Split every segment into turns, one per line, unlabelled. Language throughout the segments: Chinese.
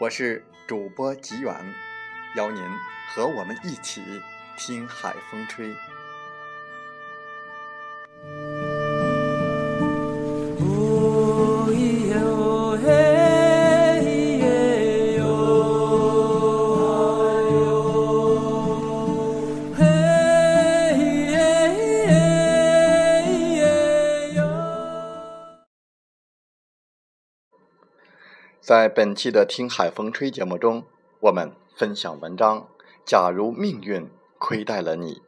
我是主播吉远。邀您和我们一起听海风吹。在本期的《听海风吹》节目中，我们。分享文章。假如命运亏待了你。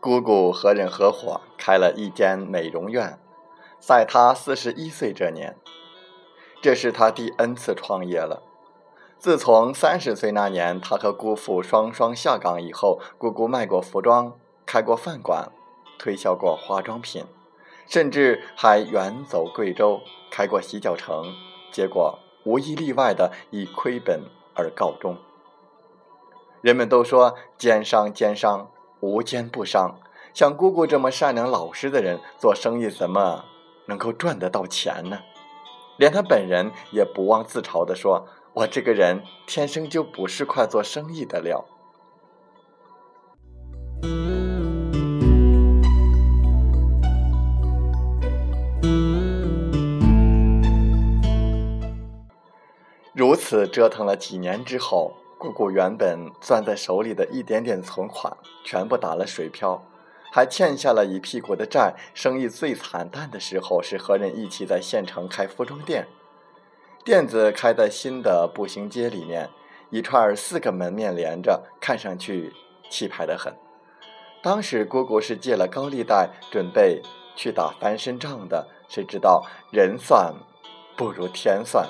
姑姑和人合伙开了一间美容院。在他四十一岁这年，这是他第 N 次创业了。自从三十岁那年，他和姑父双双下岗以后，姑姑卖过服装，开过饭馆，推销过化妆品，甚至还远走贵州开过洗脚城，结果无一例外的以亏本而告终。人们都说奸商奸商，无奸不商。像姑姑这么善良老实的人，做生意怎么？能够赚得到钱呢？连他本人也不忘自嘲地说：“我这个人天生就不是块做生意的料。”如此折腾了几年之后，姑姑原本攥在手里的一点点存款，全部打了水漂。还欠下了一屁股的债，生意最惨淡的时候是和人一起在县城开服装店，店子开在新的步行街里面，一串四个门面连着，看上去气派的很。当时姑姑是借了高利贷，准备去打翻身仗的，谁知道人算不如天算，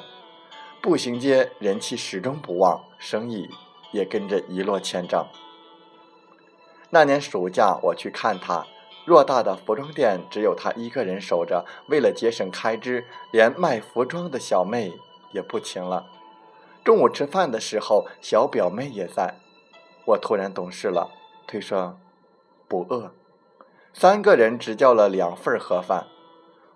步行街人气始终不旺，生意也跟着一落千丈。那年暑假，我去看他，偌大的服装店只有他一个人守着。为了节省开支，连卖服装的小妹也不请了。中午吃饭的时候，小表妹也在。我突然懂事了，推说不饿。三个人只叫了两份盒饭，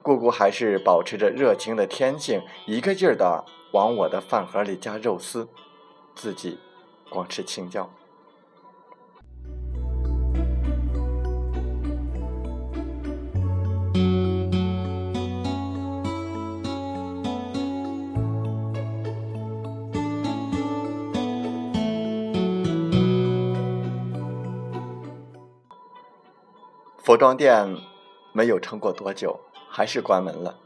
姑姑还是保持着热情的天性，一个劲儿的往我的饭盒里加肉丝，自己光吃青椒。服装店没有撑过多久，还是关门了。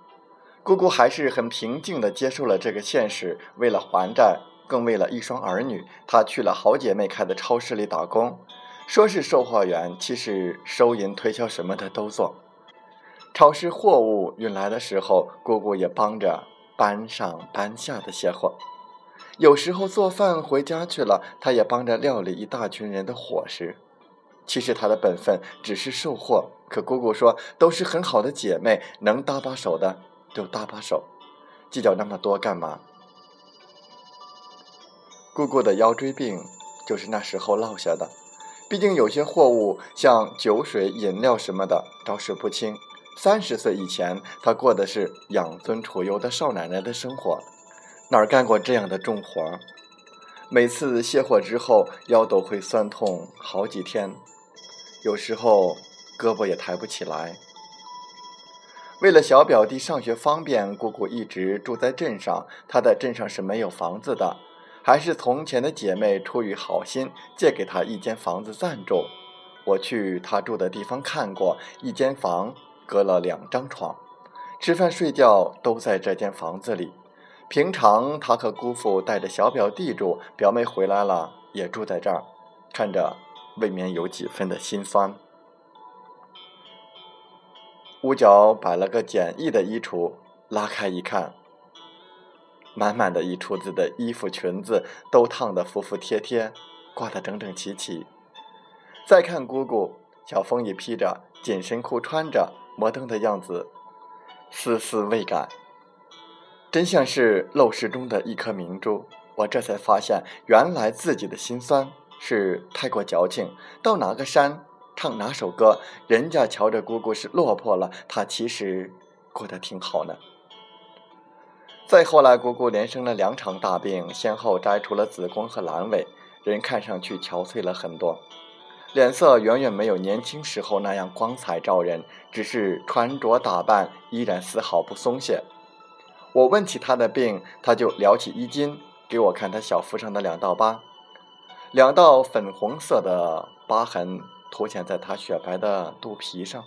姑姑还是很平静地接受了这个现实。为了还债，更为了一双儿女，她去了好姐妹开的超市里打工，说是售货员，其实收银、推销什么的都做。超市货物运来的时候，姑姑也帮着搬上搬下的卸货。有时候做饭回家去了，她也帮着料理一大群人的伙食。其实她的本分只是售货，可姑姑说都是很好的姐妹，能搭把手的就搭把手，计较那么多干嘛？姑姑的腰椎病就是那时候落下的，毕竟有些货物，像酒水、饮料什么的，招式不清。三十岁以前，她过的是养尊处优的少奶奶的生活，哪儿干过这样的重活？每次卸货之后，腰都会酸痛好几天，有时候胳膊也抬不起来。为了小表弟上学方便，姑姑一直住在镇上。她在镇上是没有房子的。还是从前的姐妹出于好心借给她一间房子暂住。我去她住的地方看过，一间房隔了两张床，吃饭睡觉都在这间房子里。平常她和姑父带着小表弟住，表妹回来了也住在这儿，看着未免有几分的心酸。屋角摆了个简易的衣橱，拉开一看。满满的一橱子的衣服、裙子都烫得服服帖帖，挂得整整齐齐。再看姑姑，小风衣披着，紧身裤穿着，摩登的样子，丝丝未改，真像是陋室中的一颗明珠。我这才发现，原来自己的心酸是太过矫情。到哪个山唱哪首歌，人家瞧着姑姑是落魄了，她其实过得挺好呢。再后来，姑姑连生了两场大病，先后摘除了子宫和阑尾，人看上去憔悴了很多，脸色远远没有年轻时候那样光彩照人，只是穿着打扮依然丝毫不松懈。我问起她的病，她就撩起衣襟给我看她小腹上的两道疤，两道粉红色的疤痕凸显在她雪白的肚皮上，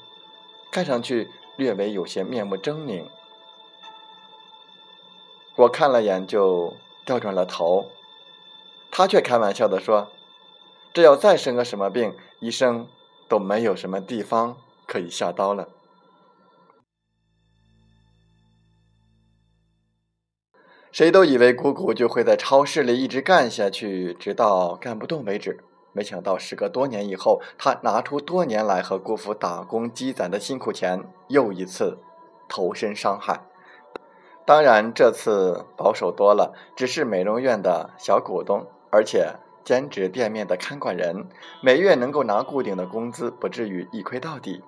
看上去略微有些面目狰狞。我看了眼，就调转了头。他却开玩笑的说：“这要再生个什么病，医生都没有什么地方可以下刀了。”谁都以为姑姑就会在超市里一直干下去，直到干不动为止。没想到，时隔多年以后，她拿出多年来和姑父打工积攒的辛苦钱，又一次投身商海。当然，这次保守多了，只是美容院的小股东，而且兼职店面的看管人，每月能够拿固定的工资，不至于一亏到底。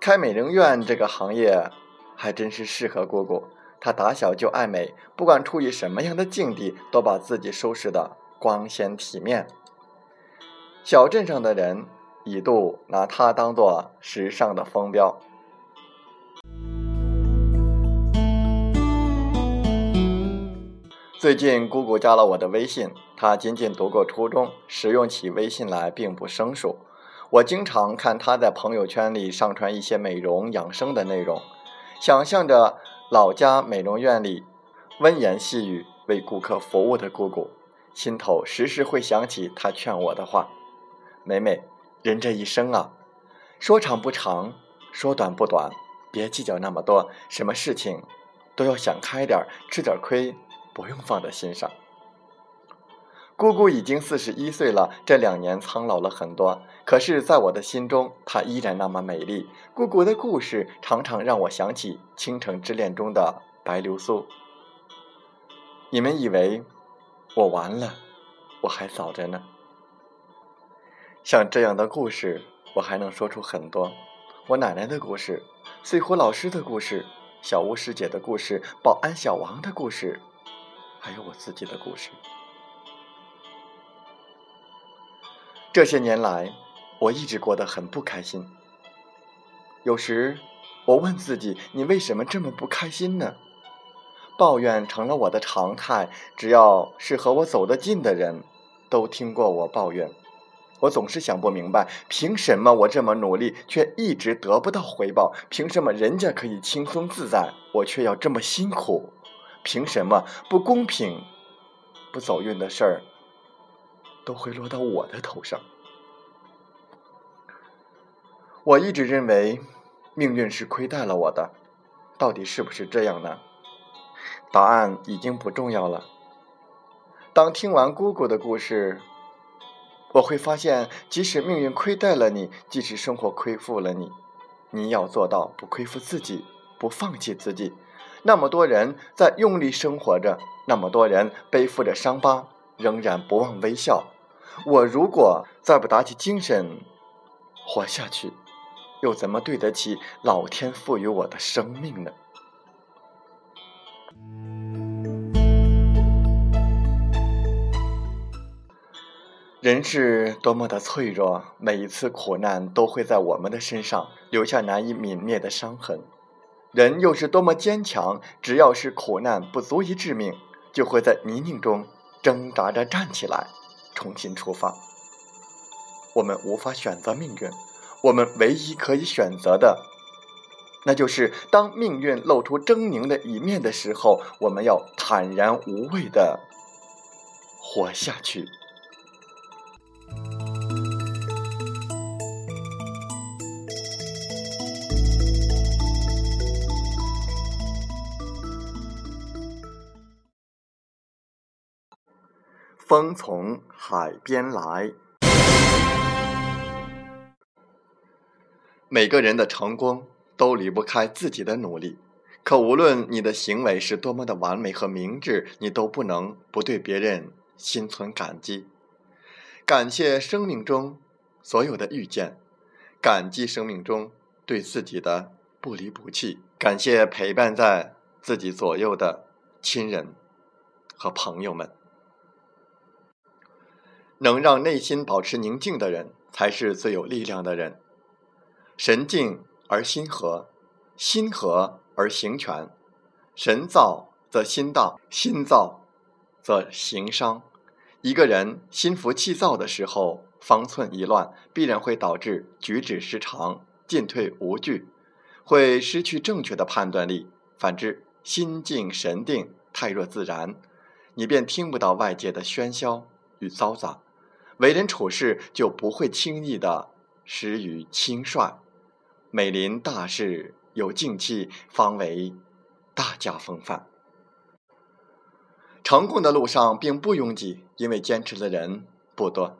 开美容院这个行业还真是适合姑姑，她打小就爱美，不管处于什么样的境地，都把自己收拾的光鲜体面。小镇上的人一度拿她当做时尚的风标。最近姑姑加了我的微信，她仅仅读过初中，使用起微信来并不生疏。我经常看她在朋友圈里上传一些美容养生的内容，想象着老家美容院里温言细语为顾客服务的姑姑，心头时时会想起她劝我的话：“美美，人这一生啊，说长不长，说短不短，别计较那么多，什么事情都要想开点，吃点亏。”不用放在心上。姑姑已经四十一岁了，这两年苍老了很多，可是，在我的心中，她依然那么美丽。姑姑的故事常常让我想起《倾城之恋》中的白流苏。你们以为我完了，我还早着呢。像这样的故事，我还能说出很多。我奶奶的故事，碎虎老师的故事，小巫师姐的故事，保安小王的故事。还有我自己的故事。这些年来，我一直过得很不开心。有时，我问自己：“你为什么这么不开心呢？”抱怨成了我的常态。只要是和我走得近的人，都听过我抱怨。我总是想不明白，凭什么我这么努力，却一直得不到回报？凭什么人家可以轻松自在，我却要这么辛苦？凭什么不公平、不走运的事儿都会落到我的头上？我一直认为命运是亏待了我的，到底是不是这样呢？答案已经不重要了。当听完姑姑的故事，我会发现，即使命运亏待了你，即使生活亏负了你，你要做到不亏负自己，不放弃自己。那么多人在用力生活着，那么多人背负着伤疤，仍然不忘微笑。我如果再不打起精神活下去，又怎么对得起老天赋予我的生命呢？人是多么的脆弱，每一次苦难都会在我们的身上留下难以泯灭的伤痕。人又是多么坚强，只要是苦难不足以致命，就会在泥泞中挣扎着站起来，重新出发。我们无法选择命运，我们唯一可以选择的，那就是当命运露出狰狞的一面的时候，我们要坦然无畏的活下去。风从海边来。每个人的成功都离不开自己的努力，可无论你的行为是多么的完美和明智，你都不能不对别人心存感激，感谢生命中所有的遇见，感激生命中对自己的不离不弃，感谢陪伴在自己左右的亲人和朋友们。能让内心保持宁静的人，才是最有力量的人。神静而心和，心和而行全。神躁则心荡，心躁则行伤。一个人心浮气躁的时候，方寸一乱，必然会导致举止失常、进退无据，会失去正确的判断力。反之，心静神定，泰若自然，你便听不到外界的喧嚣与嘈杂。为人处事就不会轻易的失于轻率，每临大事有静气，方为大家风范。成功的路上并不拥挤，因为坚持的人不多。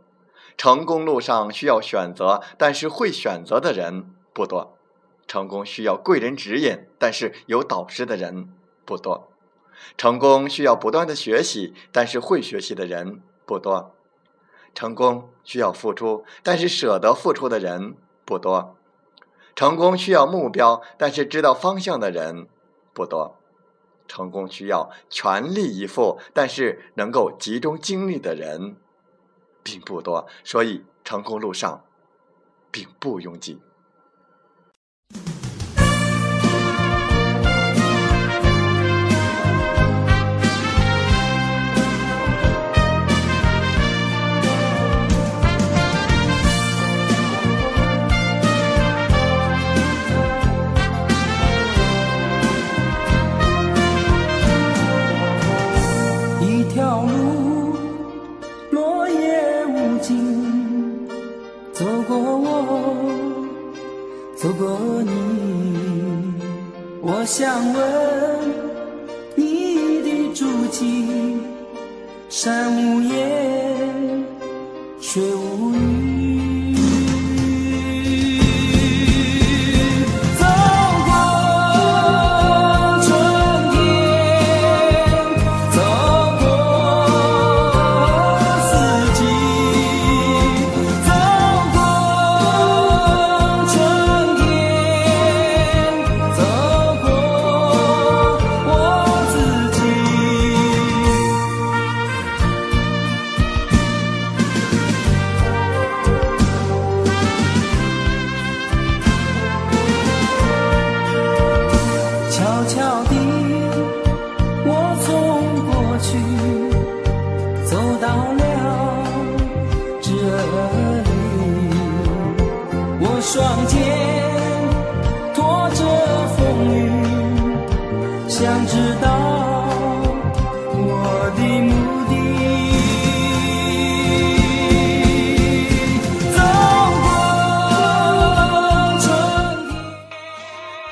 成功路上需要选择，但是会选择的人不多。成功需要贵人指引，但是有导师的人不多。成功需要不断的学习，但是会学习的人不多。成功需要付出，但是舍得付出的人不多；成功需要目标，但是知道方向的人不多；成功需要全力以赴，但是能够集中精力的人并不多。所以，成功路上并不拥挤。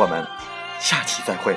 我们下期再会。